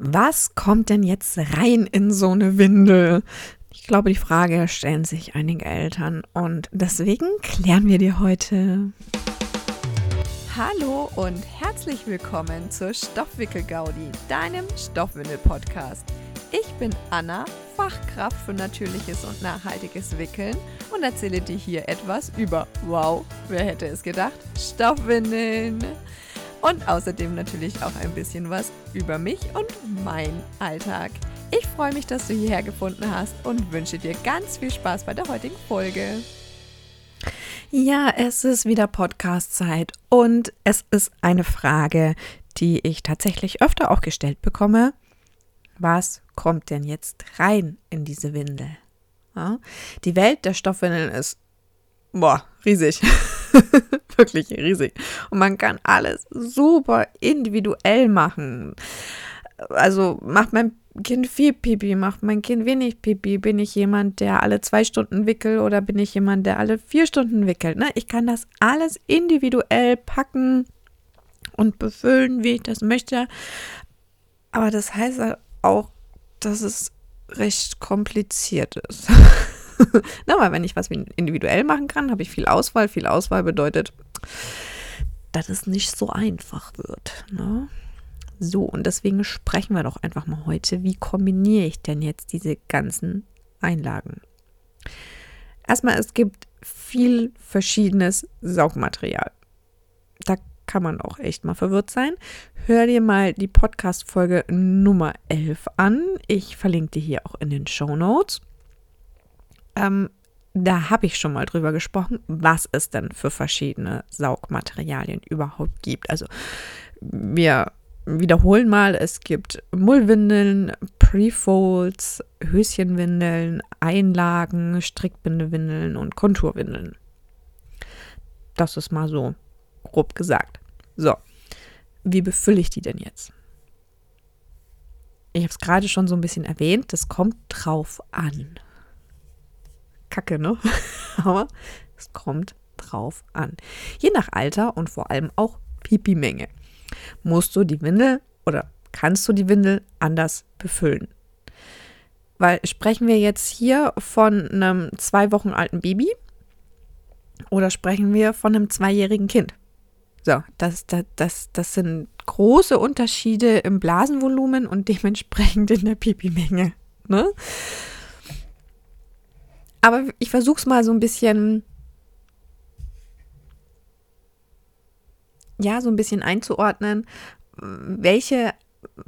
Was kommt denn jetzt rein in so eine Windel? Ich glaube, die Frage stellen sich einige Eltern und deswegen klären wir dir heute. Hallo und herzlich willkommen zur Stoffwickel-Gaudi, deinem Stoffwindel-Podcast. Ich bin Anna, Fachkraft für natürliches und nachhaltiges Wickeln und erzähle dir hier etwas über, wow, wer hätte es gedacht, Stoffwindeln und außerdem natürlich auch ein bisschen was über mich und mein Alltag. Ich freue mich, dass du hierher gefunden hast und wünsche dir ganz viel Spaß bei der heutigen Folge. Ja, es ist wieder Podcast-Zeit und es ist eine Frage, die ich tatsächlich öfter auch gestellt bekomme. Was kommt denn jetzt rein in diese Windel? Ja, die Welt der Stoffwindeln ist boah, riesig. Wirklich riesig. Und man kann alles super individuell machen. Also macht mein Kind viel Pipi, macht mein Kind wenig Pipi, bin ich jemand, der alle zwei Stunden wickelt oder bin ich jemand, der alle vier Stunden wickelt. Ne? Ich kann das alles individuell packen und befüllen, wie ich das möchte. Aber das heißt auch, dass es recht kompliziert ist. Na, weil wenn ich was individuell machen kann, habe ich viel Auswahl. Viel Auswahl bedeutet, dass es nicht so einfach wird. Ne? So, und deswegen sprechen wir doch einfach mal heute, wie kombiniere ich denn jetzt diese ganzen Einlagen? Erstmal, es gibt viel verschiedenes Saugmaterial. Da kann man auch echt mal verwirrt sein. Hör dir mal die Podcast-Folge Nummer 11 an. Ich verlinke die hier auch in den Show Notes. Ähm, da habe ich schon mal drüber gesprochen, was es denn für verschiedene Saugmaterialien überhaupt gibt. Also wir wiederholen mal, es gibt Mullwindeln, Prefolds, Höschenwindeln, Einlagen, Strickbindewindeln und Konturwindeln. Das ist mal so grob gesagt. So, wie befülle ich die denn jetzt? Ich habe es gerade schon so ein bisschen erwähnt, das kommt drauf an. Kacke, ne? Aber es kommt drauf an. Je nach Alter und vor allem auch Pipi-Menge musst du die Windel oder kannst du die Windel anders befüllen. Weil sprechen wir jetzt hier von einem zwei Wochen alten Baby oder sprechen wir von einem zweijährigen Kind? So, das, das, das, das sind große Unterschiede im Blasenvolumen und dementsprechend in der Pipi-Menge. Ne? Aber ich versuche es mal so ein bisschen, ja, so ein bisschen einzuordnen, welche,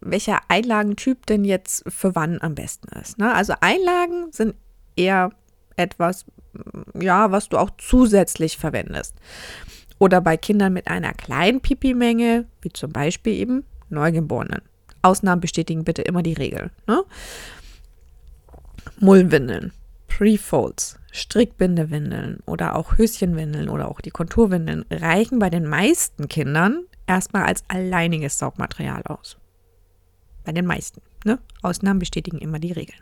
welcher Einlagentyp denn jetzt für wann am besten ist. Ne? Also Einlagen sind eher etwas, ja, was du auch zusätzlich verwendest. Oder bei Kindern mit einer kleinen Pipi-Menge, wie zum Beispiel eben Neugeborenen. Ausnahmen bestätigen bitte immer die Regel. Ne? Mullwindeln. Prefolds, Strickbindewindeln oder auch Höschenwindeln oder auch die Konturwindeln reichen bei den meisten Kindern erstmal als alleiniges Saugmaterial aus. Bei den meisten. Ne? Ausnahmen bestätigen immer die Regeln.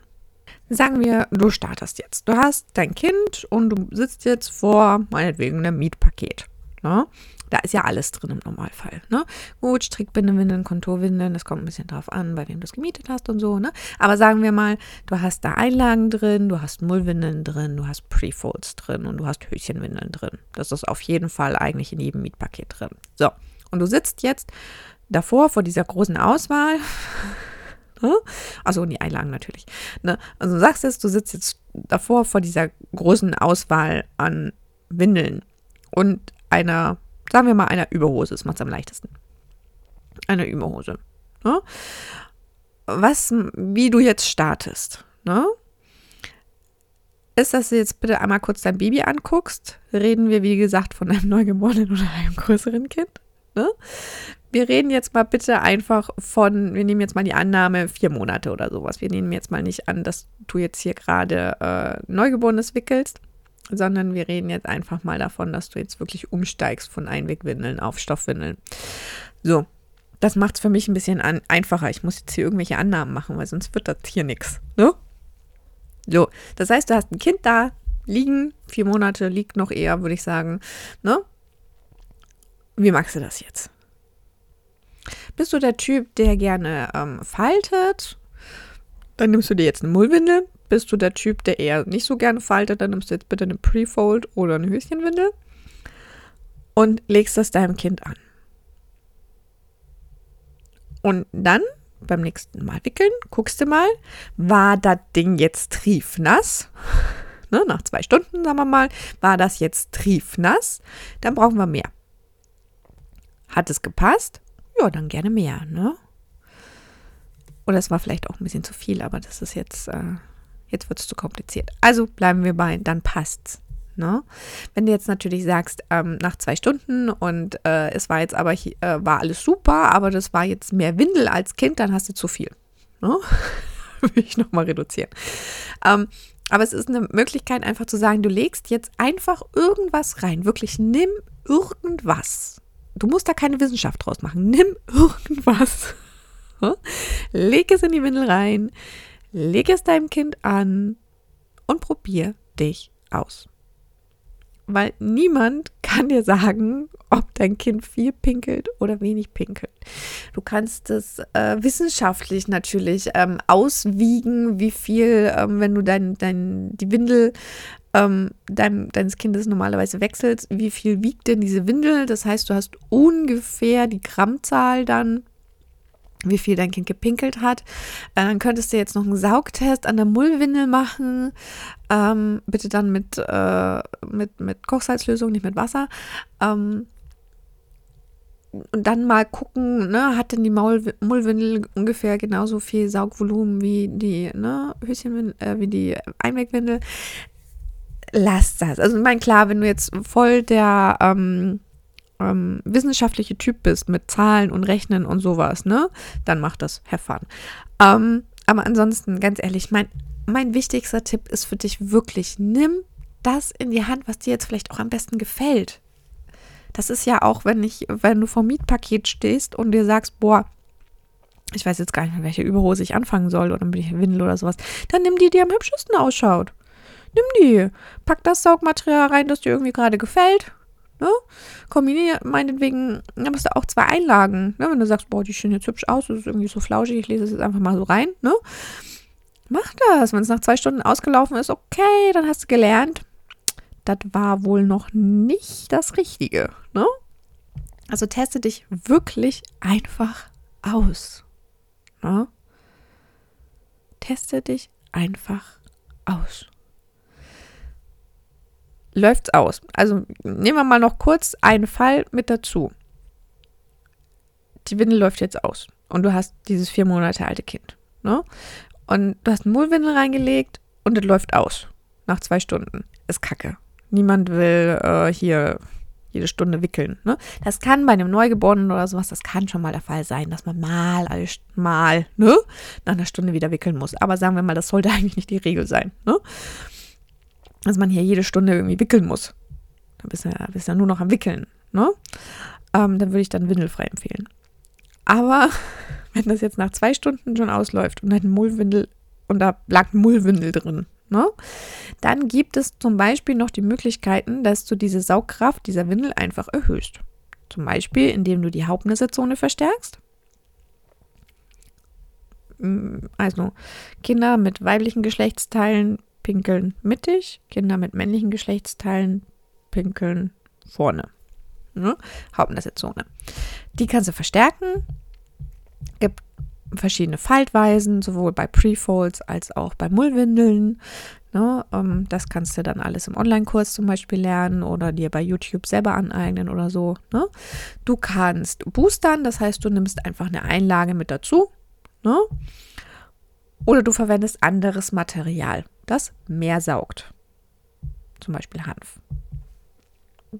Sagen wir, du startest jetzt. Du hast dein Kind und du sitzt jetzt vor meinetwegen einem Mietpaket. Ne? Da ist ja alles drin im Normalfall. Ne? Gut, Strickbindewindeln, Konturwindeln, das kommt ein bisschen drauf an, bei wem du es gemietet hast und so. Ne? Aber sagen wir mal, du hast da Einlagen drin, du hast Mullwindeln drin, du hast Prefolds drin und du hast Höschenwindeln drin. Das ist auf jeden Fall eigentlich in jedem Mietpaket drin. So, und du sitzt jetzt davor vor dieser großen Auswahl. Ne? Also die Einlagen natürlich. Ne? Also du sagst jetzt, du sitzt jetzt davor vor dieser großen Auswahl an Windeln und einer Sagen wir mal einer Überhose, das macht es am leichtesten. Eine Überhose. Ne? Was, wie du jetzt startest, ne? Ist, dass du jetzt bitte einmal kurz dein Baby anguckst. Reden wir, wie gesagt, von einem Neugeborenen oder einem größeren Kind. Ne? Wir reden jetzt mal bitte einfach von, wir nehmen jetzt mal die Annahme vier Monate oder sowas. Wir nehmen jetzt mal nicht an, dass du jetzt hier gerade äh, Neugeborenes wickelst, sondern wir reden jetzt einfach mal davon, dass du jetzt wirklich umsteigst von Einwegwindeln auf Stoffwindeln. So, das macht es für mich ein bisschen an, einfacher. Ich muss jetzt hier irgendwelche Annahmen machen, weil sonst wird das hier nichts. Ne? So, das heißt, du hast ein Kind da liegen, vier Monate liegt noch eher, würde ich sagen. Ne? Wie magst du das jetzt? Bist du der Typ, der gerne ähm, faltet? Dann nimmst du dir jetzt eine Mullwindel. Bist du der Typ, der eher nicht so gerne faltet, dann nimmst du jetzt bitte eine Prefold oder eine Höschenwindel und legst das deinem Kind an. Und dann beim nächsten Mal wickeln, guckst du mal, war das Ding jetzt triefnass? Ne, nach zwei Stunden, sagen wir mal, war das jetzt triefnass? Dann brauchen wir mehr. Hat es gepasst? Ja, dann gerne mehr, ne? Oder es war vielleicht auch ein bisschen zu viel, aber das ist jetzt, äh, jetzt wird es zu kompliziert. Also bleiben wir bei, dann passt's. Ne? Wenn du jetzt natürlich sagst, ähm, nach zwei Stunden und äh, es war jetzt aber äh, war alles super, aber das war jetzt mehr Windel als Kind, dann hast du zu viel. Ne? Will ich nochmal reduzieren. Ähm, aber es ist eine Möglichkeit, einfach zu sagen, du legst jetzt einfach irgendwas rein. Wirklich nimm irgendwas. Du musst da keine Wissenschaft draus machen. Nimm irgendwas. Leg es in die Windel rein, leg es deinem Kind an und probier dich aus weil niemand kann dir sagen, ob dein Kind viel pinkelt oder wenig pinkelt. Du kannst es äh, wissenschaftlich natürlich ähm, auswiegen, wie viel, ähm, wenn du dein, dein, die Windel ähm, dein, deines Kindes normalerweise wechselst, wie viel wiegt denn diese Windel? Das heißt, du hast ungefähr die Grammzahl dann wie viel dein Kind gepinkelt hat. Äh, dann könntest du jetzt noch einen Saugtest an der Mullwindel machen. Ähm, bitte dann mit, äh, mit, mit Kochsalzlösung, nicht mit Wasser. Ähm, und dann mal gucken, ne, hat denn die Maul Mullwindel ungefähr genauso viel Saugvolumen wie die ne, Höschenwindel, äh, wie die Einwegwindel. Lass das. Also ich meine, klar, wenn du jetzt voll der ähm, ähm, wissenschaftliche Typ bist mit Zahlen und Rechnen und sowas, ne, dann mach das, have fun. Ähm, aber ansonsten, ganz ehrlich, mein, mein wichtigster Tipp ist für dich wirklich, nimm das in die Hand, was dir jetzt vielleicht auch am besten gefällt. Das ist ja auch, wenn ich, wenn du vor Mietpaket stehst und dir sagst, boah, ich weiß jetzt gar nicht mehr, welche Überhose ich anfangen soll oder mit Windel oder sowas, dann nimm die, die am hübschesten ausschaut. Nimm die. Pack das Saugmaterial rein, das dir irgendwie gerade gefällt. Ne? Kombiniere meinetwegen, dann hast du auch zwei Einlagen. Ne? Wenn du sagst, boah, die sehen jetzt hübsch aus, das ist irgendwie so flauschig, ich lese es jetzt einfach mal so rein. Ne? Mach das. Wenn es nach zwei Stunden ausgelaufen ist, okay, dann hast du gelernt. Das war wohl noch nicht das Richtige. Ne? Also teste dich wirklich einfach aus. Ne? Teste dich einfach aus läuft's aus. Also nehmen wir mal noch kurz einen Fall mit dazu. Die Windel läuft jetzt aus und du hast dieses vier Monate alte Kind. Ne? Und du hast eine Mullwindel reingelegt und es läuft aus. Nach zwei Stunden. Ist kacke. Niemand will äh, hier jede Stunde wickeln. Ne? Das kann bei einem Neugeborenen oder sowas, das kann schon mal der Fall sein, dass man mal, mal, ne, nach einer Stunde wieder wickeln muss. Aber sagen wir mal, das sollte eigentlich nicht die Regel sein. Ne? Dass man hier jede Stunde irgendwie wickeln muss. Da bist du ja, bist ja nur noch am Wickeln. Ne? Ähm, dann würde ich dann windelfrei empfehlen. Aber wenn das jetzt nach zwei Stunden schon ausläuft und ein Mullwindel und da lag ein Mullwindel drin, ne? dann gibt es zum Beispiel noch die Möglichkeiten, dass du diese Saugkraft dieser Windel einfach erhöhst. Zum Beispiel, indem du die Hauptnissezone verstärkst. Mm, also Kinder mit weiblichen Geschlechtsteilen pinkeln mittig, Kinder mit männlichen Geschlechtsteilen pinkeln vorne. Ne? Hauptnassetzone. Die kannst du verstärken. Gibt verschiedene Faltweisen, sowohl bei Prefolds als auch bei Mullwindeln. Ne? Ähm, das kannst du dann alles im Online-Kurs zum Beispiel lernen oder dir bei YouTube selber aneignen oder so. Ne? Du kannst boostern, das heißt, du nimmst einfach eine Einlage mit dazu. Ne? Oder du verwendest anderes Material das mehr saugt. Zum Beispiel Hanf.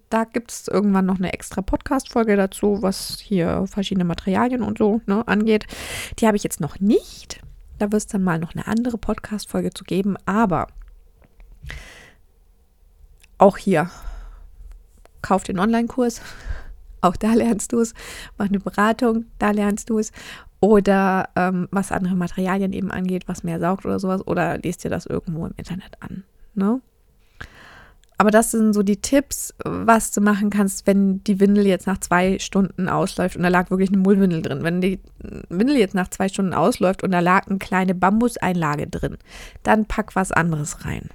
Da gibt es irgendwann noch eine extra Podcast-Folge dazu, was hier verschiedene Materialien und so ne, angeht. Die habe ich jetzt noch nicht. Da wird es dann mal noch eine andere Podcast-Folge zu geben. Aber auch hier, kauf den Online-Kurs. Auch da lernst du es. Mach eine Beratung, da lernst du es oder ähm, was andere Materialien eben angeht, was mehr saugt oder sowas, oder lest dir das irgendwo im Internet an. Ne? aber das sind so die Tipps, was du machen kannst, wenn die Windel jetzt nach zwei Stunden ausläuft und da lag wirklich eine Mullwindel drin. Wenn die Windel jetzt nach zwei Stunden ausläuft und da lag eine kleine Bambuseinlage drin, dann pack was anderes rein.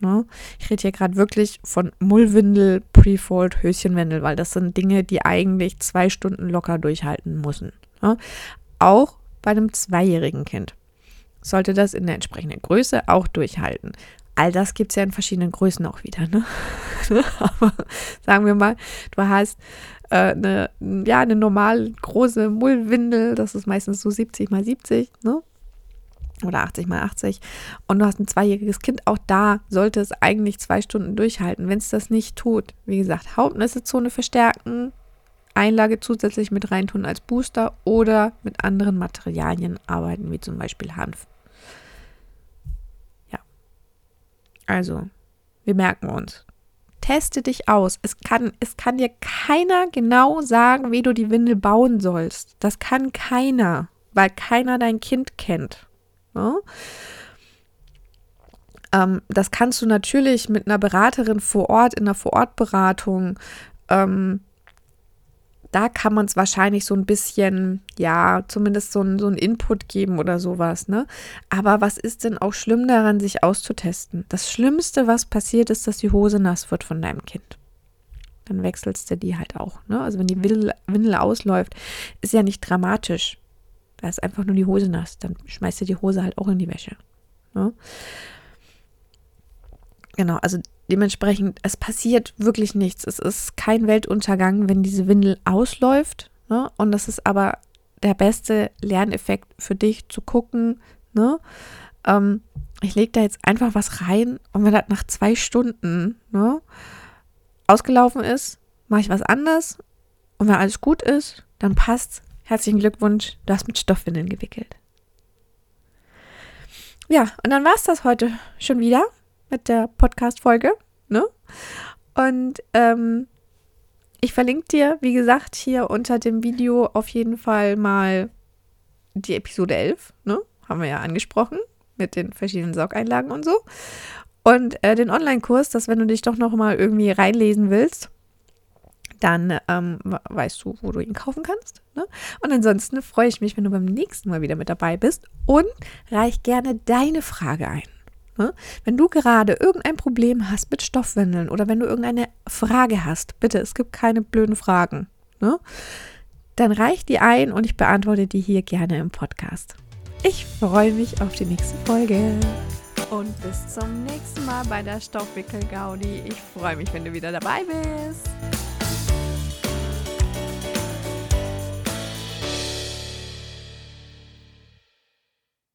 Ne? Ich rede hier gerade wirklich von Mullwindel, Prefold, Höschenwindel, weil das sind Dinge, die eigentlich zwei Stunden locker durchhalten müssen. Ne? Auch bei einem zweijährigen Kind sollte das in der entsprechenden Größe auch durchhalten. All das gibt es ja in verschiedenen Größen auch wieder. Ne? Aber sagen wir mal, du hast äh, eine, ja, eine normal große Mullwindel, das ist meistens so 70 mal 70, ne? oder 80 mal 80 und du hast ein zweijähriges Kind, auch da sollte es eigentlich zwei Stunden durchhalten. Wenn es das nicht tut, wie gesagt, Hauptnässezone verstärken, Einlage zusätzlich mit reintun als Booster oder mit anderen Materialien arbeiten, wie zum Beispiel Hanf. Also, wir merken uns. Teste dich aus. Es kann, es kann dir keiner genau sagen, wie du die Windel bauen sollst. Das kann keiner, weil keiner dein Kind kennt. Ja? Ne? Ähm, das kannst du natürlich mit einer Beraterin vor Ort, in einer Vorortberatung ähm, da kann man es wahrscheinlich so ein bisschen, ja, zumindest so ein, so Input geben oder sowas, ne? Aber was ist denn auch schlimm daran, sich auszutesten? Das Schlimmste, was passiert, ist, dass die Hose nass wird von deinem Kind. Dann wechselst du die halt auch, ne? Also wenn die Windel, Windel ausläuft, ist ja nicht dramatisch. Da ist einfach nur die Hose nass. Dann schmeißt du die Hose halt auch in die Wäsche. Ne? Genau, also dementsprechend, es passiert wirklich nichts. Es ist kein Weltuntergang, wenn diese Windel ausläuft. Ne? Und das ist aber der beste Lerneffekt für dich zu gucken. Ne? Ähm, ich lege da jetzt einfach was rein und wenn das nach zwei Stunden ne, ausgelaufen ist, mache ich was anderes. Und wenn alles gut ist, dann passt. Herzlichen Glückwunsch, du hast mit Stoffwindeln gewickelt. Ja, und dann war es das heute schon wieder mit der Podcast-Folge. Ne? Und ähm, ich verlinke dir, wie gesagt, hier unter dem Video auf jeden Fall mal die Episode 11. Ne? Haben wir ja angesprochen mit den verschiedenen Saugeinlagen und so. Und äh, den Online-Kurs, dass wenn du dich doch noch mal irgendwie reinlesen willst, dann ähm, weißt du, wo du ihn kaufen kannst. Ne? Und ansonsten freue ich mich, wenn du beim nächsten Mal wieder mit dabei bist und reich gerne deine Frage ein. Ne? Wenn du gerade irgendein Problem hast mit Stoffwindeln oder wenn du irgendeine Frage hast, bitte, es gibt keine blöden Fragen, ne? dann reich die ein und ich beantworte die hier gerne im Podcast. Ich freue mich auf die nächste Folge. Und bis zum nächsten Mal bei der Stoffwickel-Gaudi. Ich freue mich, wenn du wieder dabei bist.